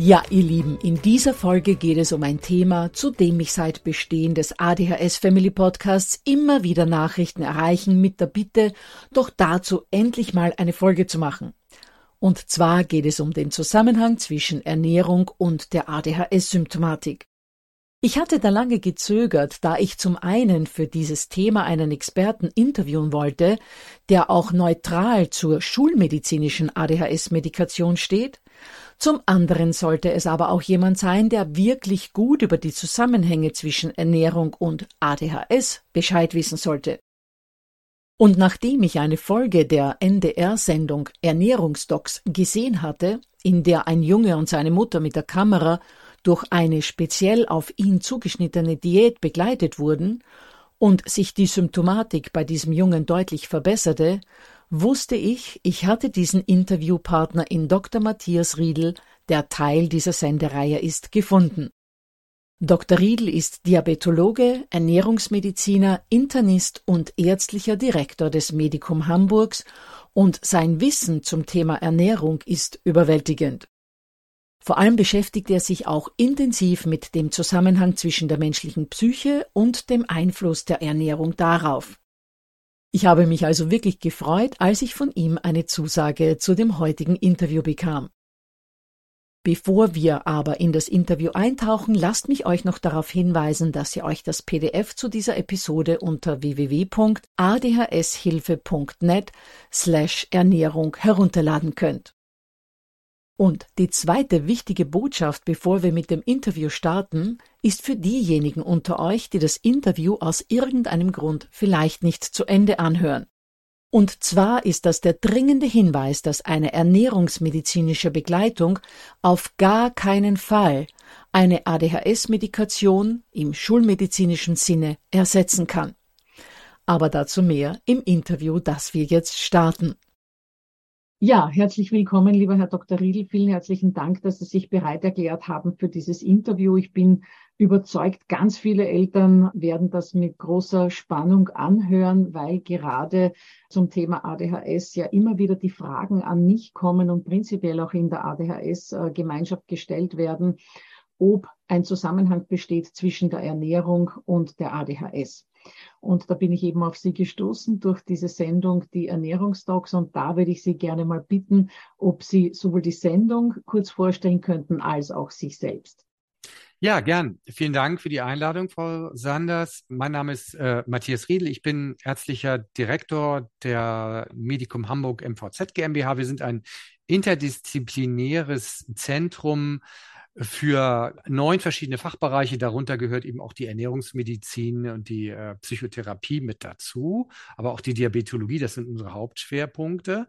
Ja, ihr Lieben, in dieser Folge geht es um ein Thema, zu dem mich seit Bestehen des ADHS Family Podcasts immer wieder Nachrichten erreichen mit der Bitte, doch dazu endlich mal eine Folge zu machen. Und zwar geht es um den Zusammenhang zwischen Ernährung und der ADHS-Symptomatik. Ich hatte da lange gezögert, da ich zum einen für dieses Thema einen Experten interviewen wollte, der auch neutral zur schulmedizinischen ADHS-Medikation steht, zum anderen sollte es aber auch jemand sein, der wirklich gut über die Zusammenhänge zwischen Ernährung und ADHS Bescheid wissen sollte. Und nachdem ich eine Folge der NDR-Sendung Ernährungsdocs gesehen hatte, in der ein Junge und seine Mutter mit der Kamera durch eine speziell auf ihn zugeschnittene Diät begleitet wurden und sich die Symptomatik bei diesem Jungen deutlich verbesserte, wusste ich, ich hatte diesen Interviewpartner in Dr. Matthias Riedl, der Teil dieser Sendereihe ist, gefunden. Dr. Riedl ist Diabetologe, Ernährungsmediziner, Internist und ärztlicher Direktor des Medikum Hamburgs und sein Wissen zum Thema Ernährung ist überwältigend. Vor allem beschäftigt er sich auch intensiv mit dem Zusammenhang zwischen der menschlichen Psyche und dem Einfluss der Ernährung darauf. Ich habe mich also wirklich gefreut, als ich von ihm eine Zusage zu dem heutigen Interview bekam. Bevor wir aber in das Interview eintauchen, lasst mich euch noch darauf hinweisen, dass ihr euch das PDF zu dieser Episode unter www.adhshilfe.net slash Ernährung herunterladen könnt. Und die zweite wichtige Botschaft, bevor wir mit dem Interview starten, ist für diejenigen unter euch, die das Interview aus irgendeinem Grund vielleicht nicht zu Ende anhören. Und zwar ist das der dringende Hinweis, dass eine ernährungsmedizinische Begleitung auf gar keinen Fall eine ADHS-Medikation im schulmedizinischen Sinne ersetzen kann. Aber dazu mehr im Interview, das wir jetzt starten. Ja, herzlich willkommen, lieber Herr Dr. Riedl. Vielen herzlichen Dank, dass Sie sich bereit erklärt haben für dieses Interview. Ich bin überzeugt, ganz viele Eltern werden das mit großer Spannung anhören, weil gerade zum Thema ADHS ja immer wieder die Fragen an mich kommen und prinzipiell auch in der ADHS-Gemeinschaft gestellt werden, ob ein Zusammenhang besteht zwischen der Ernährung und der ADHS. Und da bin ich eben auf Sie gestoßen durch diese Sendung, die Ernährungsdocs. Und da würde ich Sie gerne mal bitten, ob Sie sowohl die Sendung kurz vorstellen könnten, als auch sich selbst. Ja, gern. Vielen Dank für die Einladung, Frau Sanders. Mein Name ist äh, Matthias Riedl. Ich bin ärztlicher Direktor der Medikum Hamburg MVZ GmbH. Wir sind ein interdisziplinäres Zentrum für neun verschiedene Fachbereiche. Darunter gehört eben auch die Ernährungsmedizin und die äh, Psychotherapie mit dazu, aber auch die Diabetologie, das sind unsere Hauptschwerpunkte.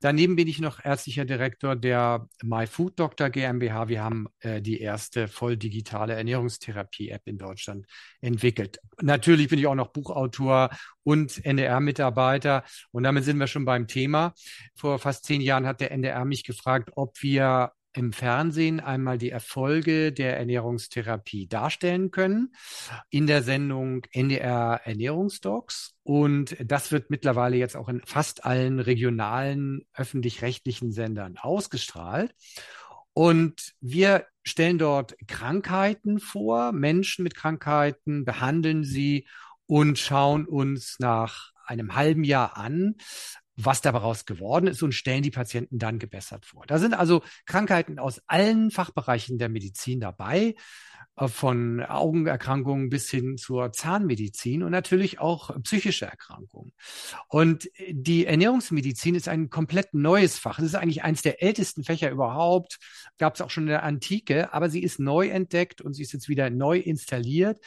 Daneben bin ich noch ärztlicher Direktor der My Food Doctor GmbH. Wir haben äh, die erste voll digitale Ernährungstherapie-App in Deutschland entwickelt. Natürlich bin ich auch noch Buchautor und NDR-Mitarbeiter. Und damit sind wir schon beim Thema. Vor fast zehn Jahren hat der NDR mich gefragt, ob wir im Fernsehen einmal die Erfolge der Ernährungstherapie darstellen können in der Sendung NDR Ernährungsdocs. Und das wird mittlerweile jetzt auch in fast allen regionalen öffentlich-rechtlichen Sendern ausgestrahlt. Und wir stellen dort Krankheiten vor, Menschen mit Krankheiten, behandeln sie und schauen uns nach einem halben Jahr an, was daraus geworden ist und stellen die Patienten dann gebessert vor. Da sind also Krankheiten aus allen Fachbereichen der Medizin dabei, von Augenerkrankungen bis hin zur Zahnmedizin und natürlich auch psychische Erkrankungen. Und die Ernährungsmedizin ist ein komplett neues Fach. Es ist eigentlich eines der ältesten Fächer überhaupt. Gab es auch schon in der Antike, aber sie ist neu entdeckt und sie ist jetzt wieder neu installiert.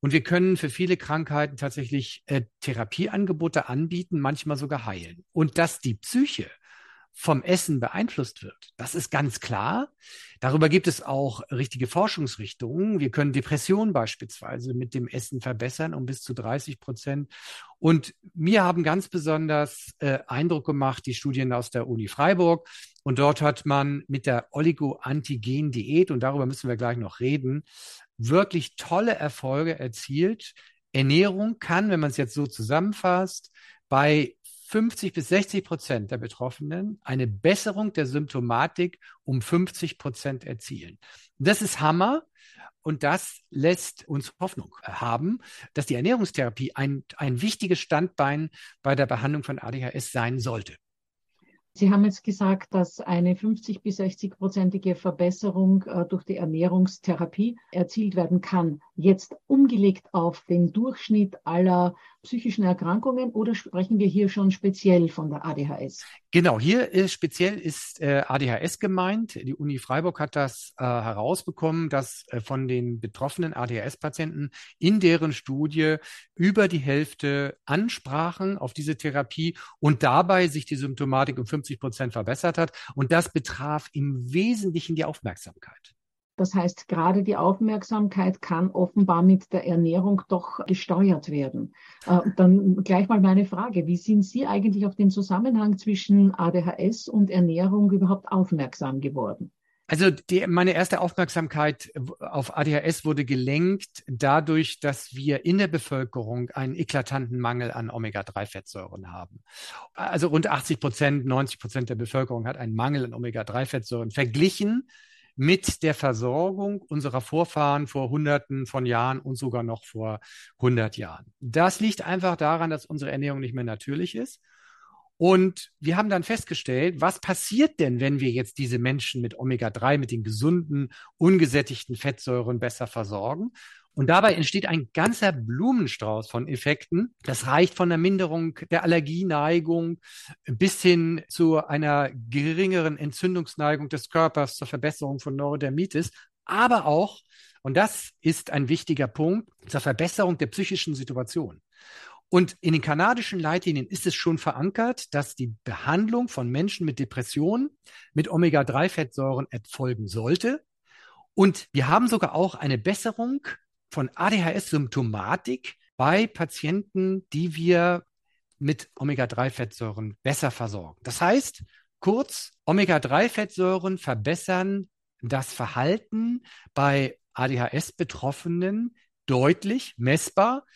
Und wir können für viele Krankheiten tatsächlich äh, Therapieangebote anbieten, manchmal sogar heilen. Und dass die Psyche vom Essen beeinflusst wird. Das ist ganz klar. Darüber gibt es auch richtige Forschungsrichtungen. Wir können Depressionen beispielsweise mit dem Essen verbessern um bis zu 30 Prozent. Und mir haben ganz besonders äh, Eindruck gemacht die Studien aus der Uni Freiburg. Und dort hat man mit der Oligo-Antigen-Diät, und darüber müssen wir gleich noch reden, wirklich tolle Erfolge erzielt. Ernährung kann, wenn man es jetzt so zusammenfasst, bei 50 bis 60 Prozent der Betroffenen eine Besserung der Symptomatik um 50 Prozent erzielen. Das ist Hammer. Und das lässt uns Hoffnung haben, dass die Ernährungstherapie ein, ein wichtiges Standbein bei der Behandlung von ADHS sein sollte. Sie haben jetzt gesagt, dass eine 50 bis 60 prozentige Verbesserung äh, durch die Ernährungstherapie erzielt werden kann. Jetzt umgelegt auf den Durchschnitt aller psychischen Erkrankungen oder sprechen wir hier schon speziell von der ADHS? Genau, hier ist speziell ist äh, ADHS gemeint. Die Uni Freiburg hat das äh, herausbekommen, dass äh, von den betroffenen ADHS-Patienten in deren Studie über die Hälfte ansprachen auf diese Therapie und dabei sich die Symptomatik um 50 Prozent verbessert hat. Und das betraf im Wesentlichen die Aufmerksamkeit. Das heißt, gerade die Aufmerksamkeit kann offenbar mit der Ernährung doch gesteuert werden. Äh, dann gleich mal meine Frage. Wie sind Sie eigentlich auf den Zusammenhang zwischen ADHS und Ernährung überhaupt aufmerksam geworden? Also die, meine erste Aufmerksamkeit auf ADHS wurde gelenkt dadurch, dass wir in der Bevölkerung einen eklatanten Mangel an Omega-3-Fettsäuren haben. Also rund 80 Prozent, 90 Prozent der Bevölkerung hat einen Mangel an Omega-3-Fettsäuren verglichen mit der Versorgung unserer Vorfahren vor Hunderten von Jahren und sogar noch vor 100 Jahren. Das liegt einfach daran, dass unsere Ernährung nicht mehr natürlich ist. Und wir haben dann festgestellt, was passiert denn, wenn wir jetzt diese Menschen mit Omega-3, mit den gesunden, ungesättigten Fettsäuren besser versorgen? Und dabei entsteht ein ganzer Blumenstrauß von Effekten. Das reicht von der Minderung der Allergieneigung bis hin zu einer geringeren Entzündungsneigung des Körpers, zur Verbesserung von Neurodermitis, aber auch, und das ist ein wichtiger Punkt, zur Verbesserung der psychischen Situation. Und in den kanadischen Leitlinien ist es schon verankert, dass die Behandlung von Menschen mit Depressionen mit Omega-3-Fettsäuren erfolgen sollte. Und wir haben sogar auch eine Besserung von ADHS-Symptomatik bei Patienten, die wir mit Omega-3-Fettsäuren besser versorgen. Das heißt, kurz, Omega-3-Fettsäuren verbessern das Verhalten bei ADHS-Betroffenen deutlich messbar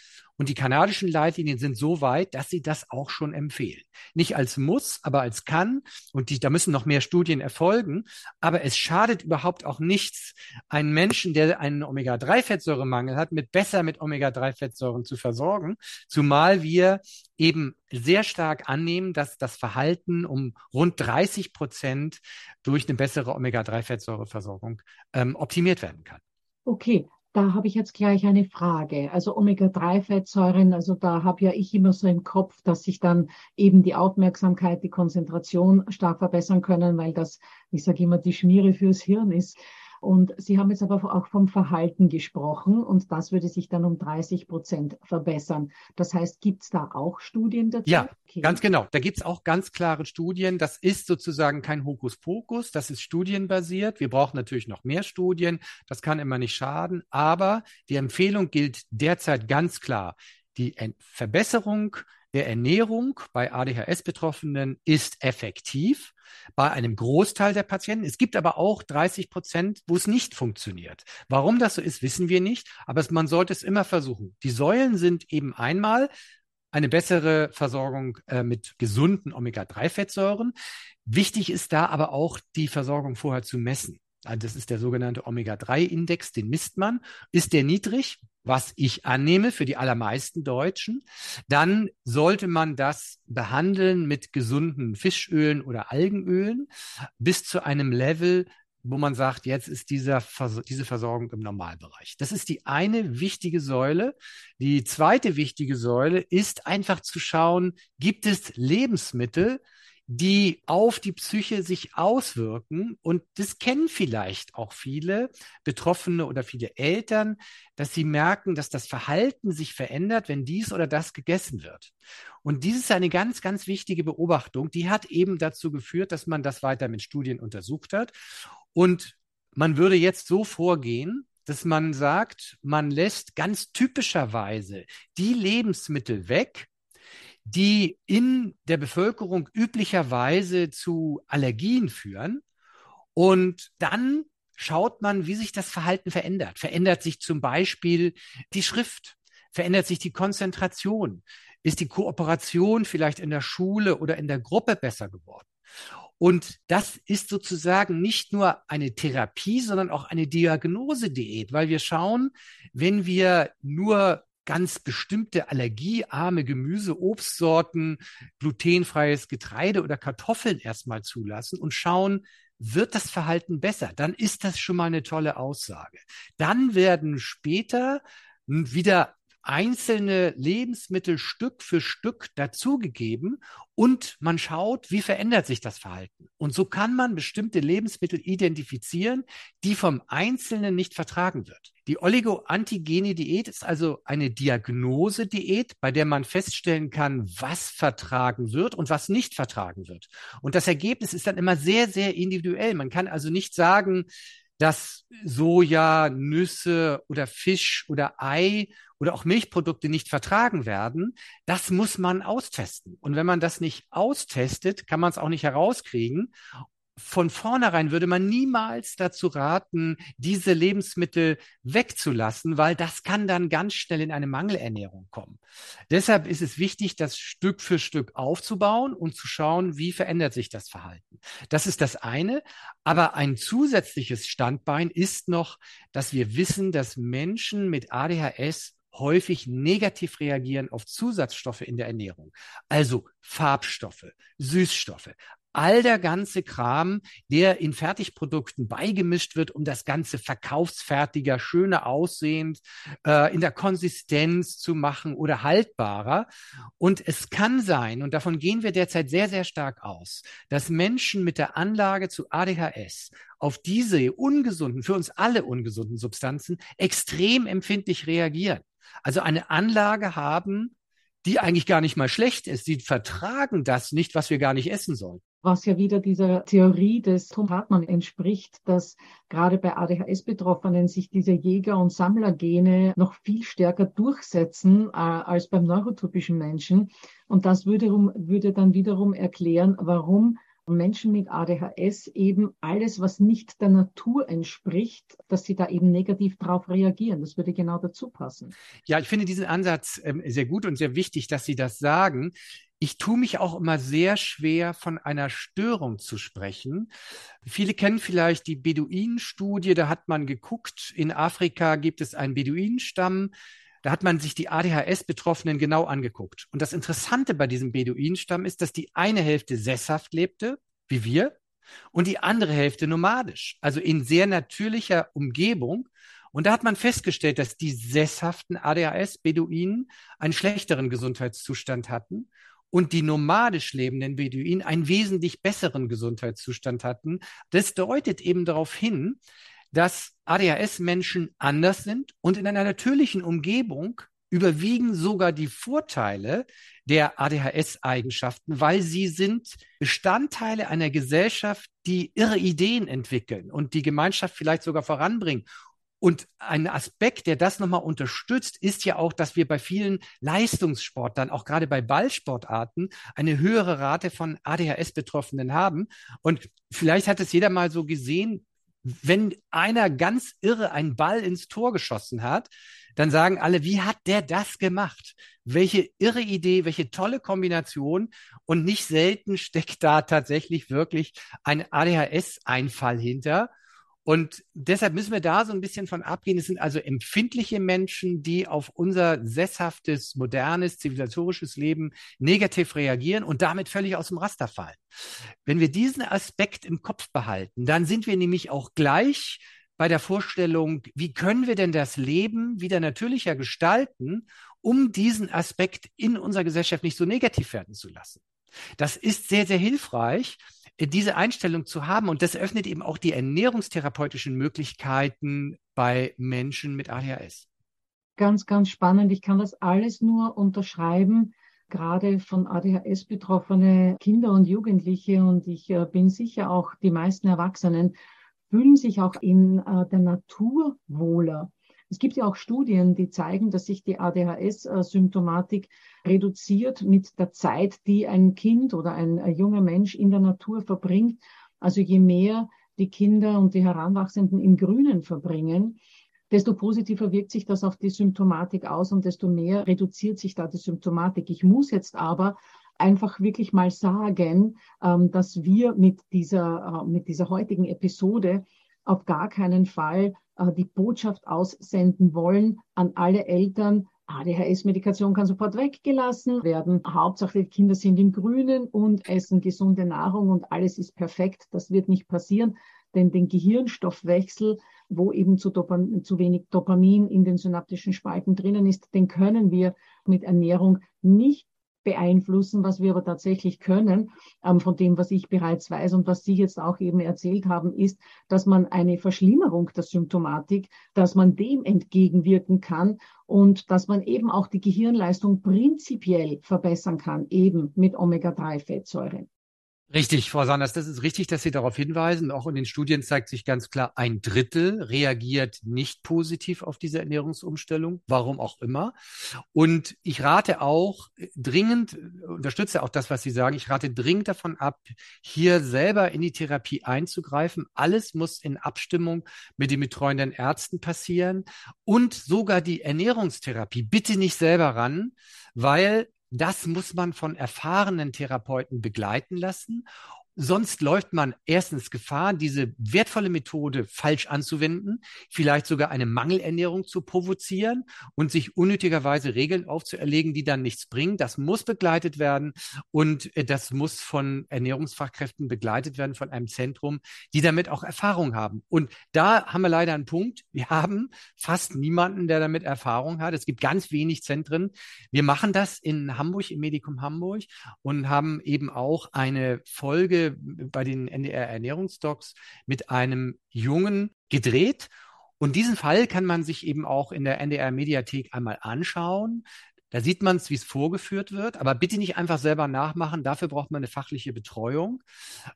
und die kanadischen Leitlinien sind so weit, dass sie das auch schon empfehlen. Nicht als muss, aber als kann. Und die, da müssen noch mehr Studien erfolgen. Aber es schadet überhaupt auch nichts, einen Menschen, der einen Omega-3-Fettsäuremangel hat, mit besser mit Omega-3-Fettsäuren zu versorgen. Zumal wir eben sehr stark annehmen, dass das Verhalten um rund 30 Prozent durch eine bessere Omega-3-Fettsäureversorgung ähm, optimiert werden kann. Okay, da habe ich jetzt gleich eine Frage. Also Omega-3-Fettsäuren, also da habe ja ich immer so im Kopf, dass sich dann eben die Aufmerksamkeit, die Konzentration stark verbessern können, weil das, ich sage immer, die Schmiere fürs Hirn ist. Und Sie haben jetzt aber auch vom Verhalten gesprochen und das würde sich dann um 30 Prozent verbessern. Das heißt, gibt es da auch Studien dazu? Ja, okay. ganz genau. Da gibt es auch ganz klare Studien. Das ist sozusagen kein Hokuspokus, das ist studienbasiert. Wir brauchen natürlich noch mehr Studien. Das kann immer nicht schaden. Aber die Empfehlung gilt derzeit ganz klar. Die Verbesserung der Ernährung bei ADHS-Betroffenen ist effektiv bei einem Großteil der Patienten. Es gibt aber auch 30 Prozent, wo es nicht funktioniert. Warum das so ist, wissen wir nicht, aber man sollte es immer versuchen. Die Säulen sind eben einmal eine bessere Versorgung äh, mit gesunden Omega-3-Fettsäuren. Wichtig ist da aber auch die Versorgung vorher zu messen. Also das ist der sogenannte Omega-3-Index, den misst man. Ist der niedrig, was ich annehme für die allermeisten Deutschen, dann sollte man das behandeln mit gesunden Fischölen oder Algenölen bis zu einem Level, wo man sagt, jetzt ist dieser, diese Versorgung im Normalbereich. Das ist die eine wichtige Säule. Die zweite wichtige Säule ist einfach zu schauen, gibt es Lebensmittel, die auf die Psyche sich auswirken. Und das kennen vielleicht auch viele Betroffene oder viele Eltern, dass sie merken, dass das Verhalten sich verändert, wenn dies oder das gegessen wird. Und dies ist eine ganz, ganz wichtige Beobachtung. Die hat eben dazu geführt, dass man das weiter mit Studien untersucht hat. Und man würde jetzt so vorgehen, dass man sagt, man lässt ganz typischerweise die Lebensmittel weg, die in der Bevölkerung üblicherweise zu Allergien führen. Und dann schaut man, wie sich das Verhalten verändert. Verändert sich zum Beispiel die Schrift? Verändert sich die Konzentration? Ist die Kooperation vielleicht in der Schule oder in der Gruppe besser geworden? Und das ist sozusagen nicht nur eine Therapie, sondern auch eine Diagnosediät, weil wir schauen, wenn wir nur ganz bestimmte allergiearme Gemüse, Obstsorten, glutenfreies Getreide oder Kartoffeln erstmal zulassen und schauen, wird das Verhalten besser? Dann ist das schon mal eine tolle Aussage. Dann werden später wieder einzelne Lebensmittel Stück für Stück dazugegeben und man schaut, wie verändert sich das Verhalten. Und so kann man bestimmte Lebensmittel identifizieren, die vom Einzelnen nicht vertragen wird. Die Oligo-Antigene-Diät ist also eine Diagnosediät, bei der man feststellen kann, was vertragen wird und was nicht vertragen wird. Und das Ergebnis ist dann immer sehr, sehr individuell. Man kann also nicht sagen, dass Soja, Nüsse oder Fisch oder Ei oder auch Milchprodukte nicht vertragen werden, das muss man austesten. Und wenn man das nicht austestet, kann man es auch nicht herauskriegen von vornherein würde man niemals dazu raten, diese Lebensmittel wegzulassen, weil das kann dann ganz schnell in eine Mangelernährung kommen. Deshalb ist es wichtig, das Stück für Stück aufzubauen und zu schauen, wie verändert sich das Verhalten. Das ist das eine. Aber ein zusätzliches Standbein ist noch, dass wir wissen, dass Menschen mit ADHS häufig negativ reagieren auf Zusatzstoffe in der Ernährung. Also Farbstoffe, Süßstoffe, all der ganze Kram, der in Fertigprodukten beigemischt wird, um das Ganze verkaufsfertiger, schöner aussehend, äh, in der Konsistenz zu machen oder haltbarer. Und es kann sein, und davon gehen wir derzeit sehr, sehr stark aus, dass Menschen mit der Anlage zu ADHS auf diese ungesunden, für uns alle ungesunden Substanzen extrem empfindlich reagieren. Also eine Anlage haben, die eigentlich gar nicht mal schlecht ist. Sie vertragen das nicht, was wir gar nicht essen sollen was ja wieder dieser Theorie des Tom Hartmann entspricht, dass gerade bei ADHS-Betroffenen sich diese Jäger- und Sammlergene noch viel stärker durchsetzen äh, als beim neurotypischen Menschen. Und das würde, würde dann wiederum erklären, warum Menschen mit ADHS eben alles, was nicht der Natur entspricht, dass sie da eben negativ darauf reagieren. Das würde genau dazu passen. Ja, ich finde diesen Ansatz ähm, sehr gut und sehr wichtig, dass Sie das sagen ich tue mich auch immer sehr schwer, von einer Störung zu sprechen. Viele kennen vielleicht die Beduinenstudie, da hat man geguckt, in Afrika gibt es einen Beduinenstamm, da hat man sich die ADHS-Betroffenen genau angeguckt. Und das Interessante bei diesem Beduinenstamm ist, dass die eine Hälfte sesshaft lebte, wie wir, und die andere Hälfte nomadisch, also in sehr natürlicher Umgebung. Und da hat man festgestellt, dass die sesshaften ADHS-Beduinen einen schlechteren Gesundheitszustand hatten und die nomadisch lebenden Beduinen einen wesentlich besseren Gesundheitszustand hatten. Das deutet eben darauf hin, dass ADHS-Menschen anders sind und in einer natürlichen Umgebung überwiegen sogar die Vorteile der ADHS-Eigenschaften, weil sie sind Bestandteile einer Gesellschaft, die irre Ideen entwickeln und die Gemeinschaft vielleicht sogar voranbringen. Und ein Aspekt, der das nochmal unterstützt, ist ja auch, dass wir bei vielen Leistungssportlern, auch gerade bei Ballsportarten, eine höhere Rate von ADHS-Betroffenen haben. Und vielleicht hat es jeder mal so gesehen, wenn einer ganz irre einen Ball ins Tor geschossen hat, dann sagen alle, wie hat der das gemacht? Welche irre Idee, welche tolle Kombination. Und nicht selten steckt da tatsächlich wirklich ein ADHS-Einfall hinter. Und deshalb müssen wir da so ein bisschen von abgehen. Es sind also empfindliche Menschen, die auf unser sesshaftes, modernes, zivilisatorisches Leben negativ reagieren und damit völlig aus dem Raster fallen. Wenn wir diesen Aspekt im Kopf behalten, dann sind wir nämlich auch gleich bei der Vorstellung, wie können wir denn das Leben wieder natürlicher gestalten, um diesen Aspekt in unserer Gesellschaft nicht so negativ werden zu lassen. Das ist sehr, sehr hilfreich, diese Einstellung zu haben. Und das öffnet eben auch die ernährungstherapeutischen Möglichkeiten bei Menschen mit ADHS. Ganz, ganz spannend. Ich kann das alles nur unterschreiben, gerade von ADHS betroffene Kinder und Jugendliche. Und ich äh, bin sicher auch die meisten Erwachsenen fühlen sich auch in äh, der Natur wohler. Es gibt ja auch Studien, die zeigen, dass sich die ADHS-Symptomatik reduziert mit der Zeit, die ein Kind oder ein, junger Mensch in der Natur verbringt. Also je mehr die Kinder und die Heranwachsenden im Grünen verbringen, desto positiver wirkt sich das auf die Symptomatik aus und desto mehr reduziert sich da die Symptomatik. Ich muss jetzt aber einfach wirklich mal sagen, ähm, dass wir mit dieser, äh, mit dieser heutigen Episode auf gar keinen Fall äh, die Botschaft aussenden wollen an alle Eltern, ADHS-Medikation kann sofort weggelassen werden. Hauptsache, die Kinder sind im Grünen und essen gesunde Nahrung und alles ist perfekt. Das wird nicht passieren, denn den Gehirnstoffwechsel, wo eben zu, zu wenig Dopamin in den synaptischen Spalten drinnen ist, den können wir mit Ernährung nicht beeinflussen, was wir aber tatsächlich können, ähm, von dem, was ich bereits weiß und was Sie jetzt auch eben erzählt haben, ist, dass man eine Verschlimmerung der Symptomatik, dass man dem entgegenwirken kann und dass man eben auch die Gehirnleistung prinzipiell verbessern kann, eben mit Omega-3-Fettsäuren. Richtig, Frau Sanders, das ist richtig, dass Sie darauf hinweisen. Auch in den Studien zeigt sich ganz klar, ein Drittel reagiert nicht positiv auf diese Ernährungsumstellung, warum auch immer. Und ich rate auch dringend, unterstütze auch das, was Sie sagen, ich rate dringend davon ab, hier selber in die Therapie einzugreifen. Alles muss in Abstimmung mit den betreuenden Ärzten passieren und sogar die Ernährungstherapie. Bitte nicht selber ran, weil das muss man von erfahrenen Therapeuten begleiten lassen Sonst läuft man erstens Gefahr, diese wertvolle Methode falsch anzuwenden, vielleicht sogar eine Mangelernährung zu provozieren und sich unnötigerweise Regeln aufzuerlegen, die dann nichts bringen. Das muss begleitet werden und äh, das muss von Ernährungsfachkräften begleitet werden, von einem Zentrum, die damit auch Erfahrung haben. Und da haben wir leider einen Punkt. Wir haben fast niemanden, der damit Erfahrung hat. Es gibt ganz wenig Zentren. Wir machen das in Hamburg, im Medikum Hamburg und haben eben auch eine Folge bei den NDR Ernährungsdocs mit einem Jungen gedreht. Und diesen Fall kann man sich eben auch in der NDR Mediathek einmal anschauen. Da sieht man es, wie es vorgeführt wird, aber bitte nicht einfach selber nachmachen. Dafür braucht man eine fachliche Betreuung.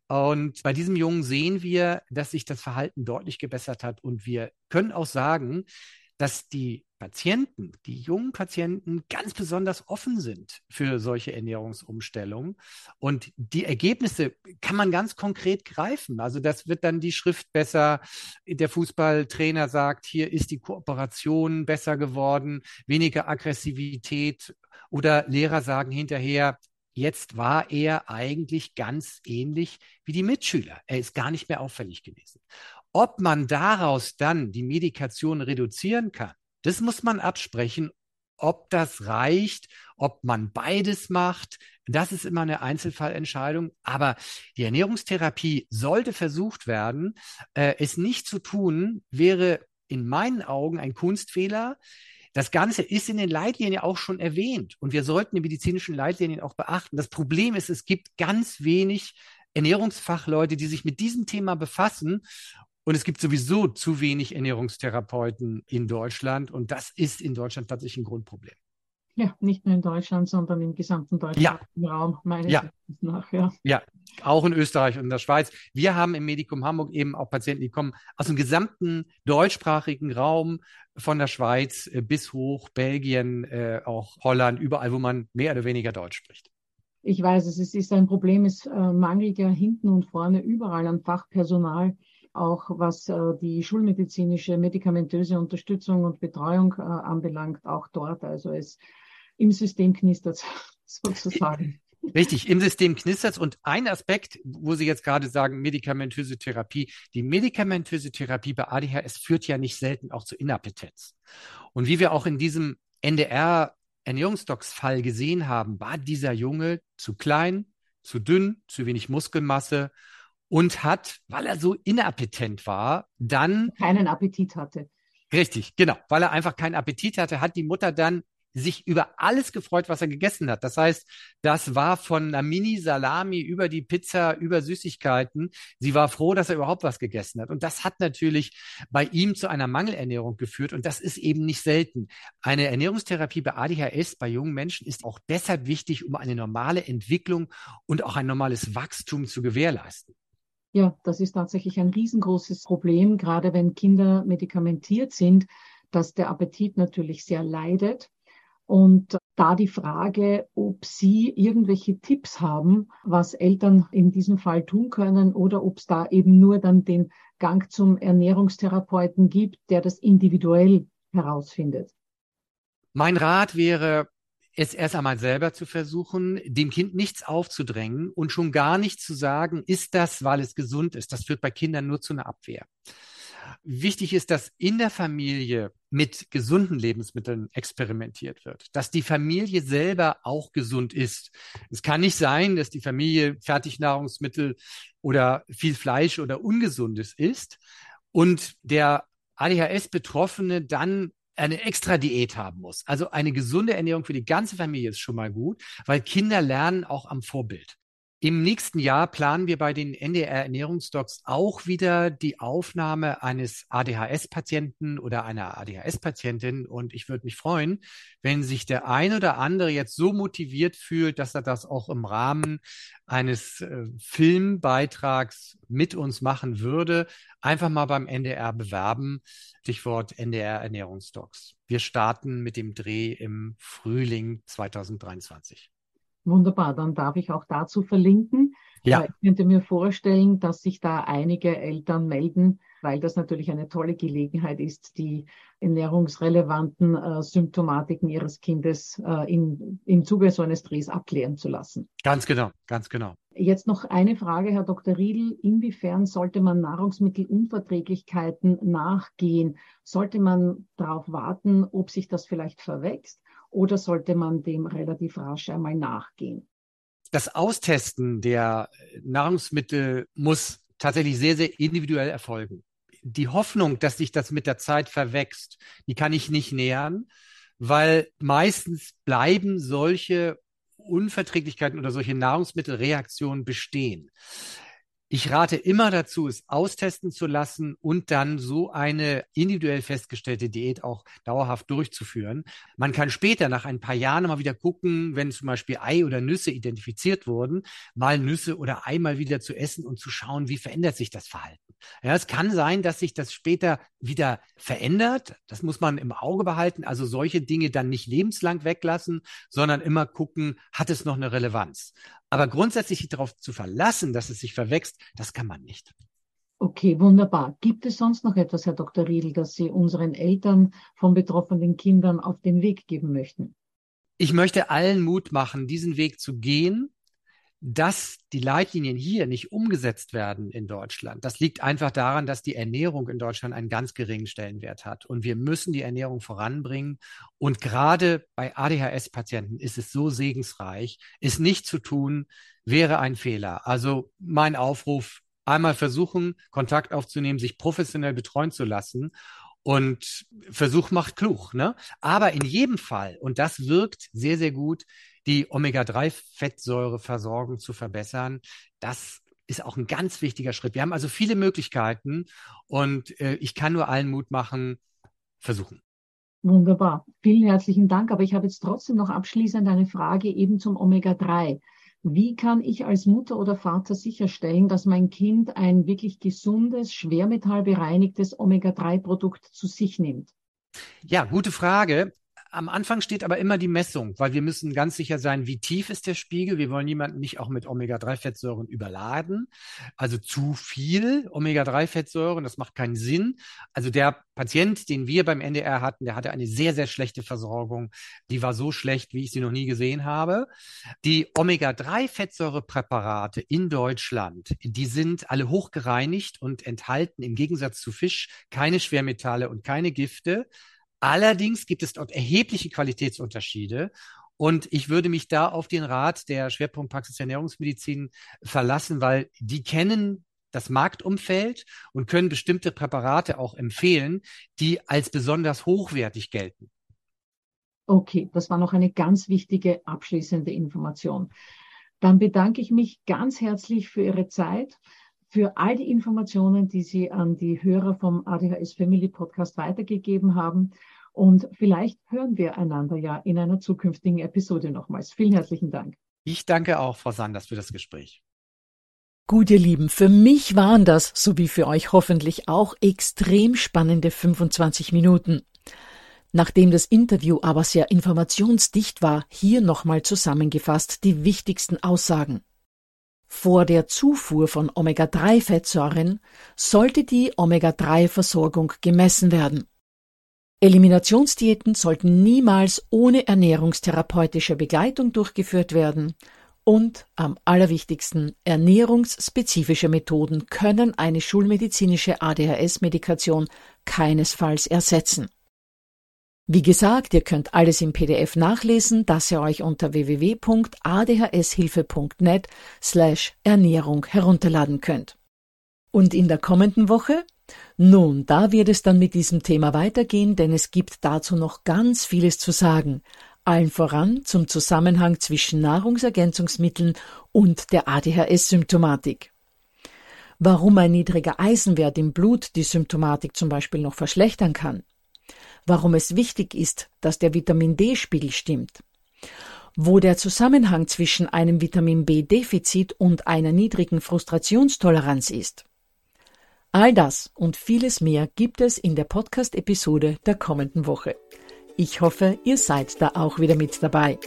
Und bei diesem Jungen sehen wir, dass sich das Verhalten deutlich gebessert hat. Und wir können auch sagen, dass die Patienten, die jungen Patienten ganz besonders offen sind für solche Ernährungsumstellungen. Und die Ergebnisse kann man ganz konkret greifen. Also das wird dann die Schrift besser. Der Fußballtrainer sagt, hier ist die Kooperation besser geworden, weniger Aggressivität. Oder Lehrer sagen hinterher, jetzt war er eigentlich ganz ähnlich wie die Mitschüler. Er ist gar nicht mehr auffällig gewesen. Ob man daraus dann die Medikation reduzieren kann, das muss man absprechen, ob das reicht, ob man beides macht. Das ist immer eine Einzelfallentscheidung. Aber die Ernährungstherapie sollte versucht werden. Äh, es nicht zu tun, wäre in meinen Augen ein Kunstfehler. Das Ganze ist in den Leitlinien auch schon erwähnt und wir sollten die medizinischen Leitlinien auch beachten. Das Problem ist, es gibt ganz wenig Ernährungsfachleute, die sich mit diesem Thema befassen Und es gibt sowieso zu wenig Ernährungstherapeuten in Deutschland. Und das ist in Deutschland tatsächlich ein Grundproblem. Ja, nicht nur in Deutschland, sondern im gesamten deutschen ja. Raum, meines ja. Erachtens nach. Ja. ja, auch in Österreich und in der Schweiz. Wir haben im Medikum Hamburg eben auch Patienten, die kommen aus dem gesamten deutschsprachigen Raum, von der Schweiz äh, bis hoch, Belgien, äh, auch Holland, überall, wo man mehr oder weniger Deutsch spricht. Ich weiß, es ist ein Problem, es äh, mangelt ja hinten und vorne überall an Fachpersonal auch was äh, die schulmedizinische, medikamentöse Unterstützung und Betreuung äh, anbelangt, auch dort. Also es im System knistert sozusagen. Richtig, im System knistert und ein Aspekt, wo Sie jetzt gerade sagen, medikamentöse Therapie, die medikamentöse Therapie bei ADHS führt ja nicht selten auch zu Inappetenz. Und wie wir auch in diesem NDR Ernährungsdocs-Fall gesehen haben, war dieser Junge zu klein, zu dünn, zu wenig Muskelmasse und hat, weil er so inappetent war, dann keinen Appetit hatte. Richtig, genau, weil er einfach keinen Appetit hatte, hat die Mutter dann sich über alles gefreut, was er gegessen hat. Das heißt, das war von einer Mini-Salami über die Pizza, über Süßigkeiten. Sie war froh, dass er überhaupt was gegessen hat. Und das hat natürlich bei ihm zu einer Mangelernährung geführt. Und das ist eben nicht selten. Eine Ernährungstherapie bei ADHS bei jungen Menschen ist auch deshalb wichtig, um eine normale Entwicklung und auch ein normales Wachstum zu gewährleisten. Ja, das ist tatsächlich ein riesengroßes Problem, gerade wenn Kinder medikamentiert sind, dass der Appetit natürlich sehr leidet und da die Frage, ob Sie irgendwelche Tipps haben, was Eltern in diesem Fall tun können oder ob es da eben nur dann den Gang zum Ernährungstherapeuten gibt, der das individuell herausfindet. Mein Rat wäre, es erst einmal selber zu versuchen, dem Kind nichts aufzudrängen und schon gar nicht zu sagen, ist das, weil es gesund ist. Das führt bei Kindern nur zu einer Abwehr. Wichtig ist, dass in der Familie mit gesunden Lebensmitteln experimentiert wird, dass die Familie selber auch gesund ist. Es kann nicht sein, dass die Familie Fertignahrungsmittel oder viel Fleisch oder Ungesundes isst und der ADHS-Betroffene dann eine extra Diät haben muss. Also eine gesunde Ernährung für die ganze Familie ist schon mal gut, weil Kinder lernen auch am Vorbild. Im nächsten Jahr planen wir bei den NDR Ernährungsdocs auch wieder die Aufnahme eines ADHS-Patienten oder einer ADHS-Patientin. Und ich würde mich freuen, wenn sich der ein oder andere jetzt so motiviert fühlt, dass er das auch im Rahmen eines äh, Filmbeitrags mit uns machen würde. Einfach mal beim NDR bewerben. Stichwort NDR Ernährungsdocs. Wir starten mit dem Dreh im Frühling 2023. Wunderbar, dann darf ich auch dazu verlinken. Ja. Ich könnte mir vorstellen, dass sich da einige Eltern melden, weil das natürlich eine tolle Gelegenheit ist, die ernährungsrelevanten äh, Symptomatiken ihres Kindes äh, in, im Zuge so eines Drehs abklären zu lassen. Ganz genau, ganz genau. Jetzt noch eine Frage, Herr Dr. Riedl. Inwiefern sollte man Nahrungsmittelunverträglichkeiten nachgehen? Sollte man darauf warten, ob sich das vielleicht verwächst? Oder sollte man dem relativ rasch einmal nachgehen? Das Austesten der Nahrungsmittel muss tatsächlich sehr, sehr individuell erfolgen. Die Hoffnung, dass sich das mit der Zeit verwächst, die kann ich nicht nähern, weil meistens bleiben solche Unverträglichkeiten oder solche Nahrungsmittelreaktionen bestehen. Ich rate immer dazu, es austesten zu lassen und dann so eine individuell festgestellte Diät auch dauerhaft durchzuführen. Man kann später nach ein paar Jahren mal wieder gucken, wenn zum Beispiel Ei oder Nüsse identifiziert wurden, mal Nüsse oder Ei mal wieder zu essen und zu schauen, wie verändert sich das Verhalten. Ja, es kann sein, dass sich das später wieder verändert. Das muss man im Auge behalten. Also solche Dinge dann nicht lebenslang weglassen, sondern immer gucken, hat es noch eine Relevanz. Aber grundsätzlich sich darauf zu verlassen, dass es sich verwächst, das kann man nicht. Okay, wunderbar. Gibt es sonst noch etwas, Herr Dr. Riedl, das Sie unseren Eltern von betroffenen Kindern auf den Weg geben möchten? Ich möchte allen Mut machen, diesen Weg zu gehen dass die Leitlinien hier nicht umgesetzt werden in Deutschland, das liegt einfach daran, dass die Ernährung in Deutschland einen ganz geringen Stellenwert hat. Und wir müssen die Ernährung voranbringen. Und gerade bei ADHS-Patienten ist es so segensreich, es nicht zu tun, wäre ein Fehler. Also mein Aufruf, einmal versuchen, Kontakt aufzunehmen, sich professionell betreuen zu lassen und Versuch macht klug, ne? Aber in jedem Fall, und das wirkt sehr, sehr gut, die Omega-3-Fettsäureversorgung zu verbessern, das ist auch ein ganz wichtiger Schritt. Wir haben also viele Möglichkeiten und äh, ich kann nur allen Mut machen, versuchen. Wunderbar. Vielen herzlichen Dank. Aber ich habe jetzt trotzdem noch abschließend eine Frage eben zum Omega-3. Wie kann ich als Mutter oder Vater sicherstellen, dass mein Kind ein wirklich gesundes, schwermetallbereinigtes Omega-3-Produkt zu sich nimmt? Ja, gute Frage. Am Anfang steht aber immer die Messung, weil wir müssen ganz sicher sein, wie tief ist der Spiegel. Wir wollen jemanden nicht auch mit Omega-3-Fettsäuren überladen. Also zu viel Omega-3-Fettsäuren, das macht keinen Sinn. Also der Patient, den wir beim NDR hatten, der hatte eine sehr, sehr schlechte Versorgung. Die war so schlecht, wie ich sie noch nie gesehen habe. Die Omega-3-Fettsäurepräparate in Deutschland, die sind alle hochgereinigt und enthalten im Gegensatz zu Fisch keine Schwermetalle und keine Gifte. Allerdings gibt es dort erhebliche Qualitätsunterschiede. Und ich würde mich da auf den Rat der Schwerpunktpraxis Ernährungsmedizin verlassen, weil die kennen das Marktumfeld und können bestimmte Präparate auch empfehlen, die als besonders hochwertig gelten. Okay, das war noch eine ganz wichtige abschließende Information. Dann bedanke ich mich ganz herzlich für Ihre Zeit, für all die Informationen, die Sie an die Hörer vom ADHS Family Podcast weitergegeben haben. Und vielleicht hören wir einander ja in einer zukünftigen Episode nochmals. Vielen herzlichen Dank. Ich danke auch, Frau Sanders, für das Gespräch. Gut, ihr Lieben, für mich waren das, so wie für euch hoffentlich auch, extrem spannende 25 Minuten. Nachdem das Interview aber sehr informationsdicht war, hier nochmal zusammengefasst die wichtigsten Aussagen. Vor der Zufuhr von Omega-3-Fettsäuren sollte die Omega-3-Versorgung gemessen werden. Eliminationsdiäten sollten niemals ohne ernährungstherapeutische Begleitung durchgeführt werden und am allerwichtigsten, ernährungsspezifische Methoden können eine schulmedizinische ADHS-Medikation keinesfalls ersetzen. Wie gesagt, ihr könnt alles im PDF nachlesen, das ihr euch unter www.adhshilfe.net slash Ernährung herunterladen könnt. Und in der kommenden Woche nun, da wird es dann mit diesem Thema weitergehen, denn es gibt dazu noch ganz vieles zu sagen, allen voran zum Zusammenhang zwischen Nahrungsergänzungsmitteln und der ADHS-Symptomatik. Warum ein niedriger Eisenwert im Blut die Symptomatik zum Beispiel noch verschlechtern kann. Warum es wichtig ist, dass der Vitamin D-Spiegel stimmt. Wo der Zusammenhang zwischen einem Vitamin B-Defizit und einer niedrigen Frustrationstoleranz ist All das und vieles mehr gibt es in der Podcast-Episode der kommenden Woche. Ich hoffe, ihr seid da auch wieder mit dabei.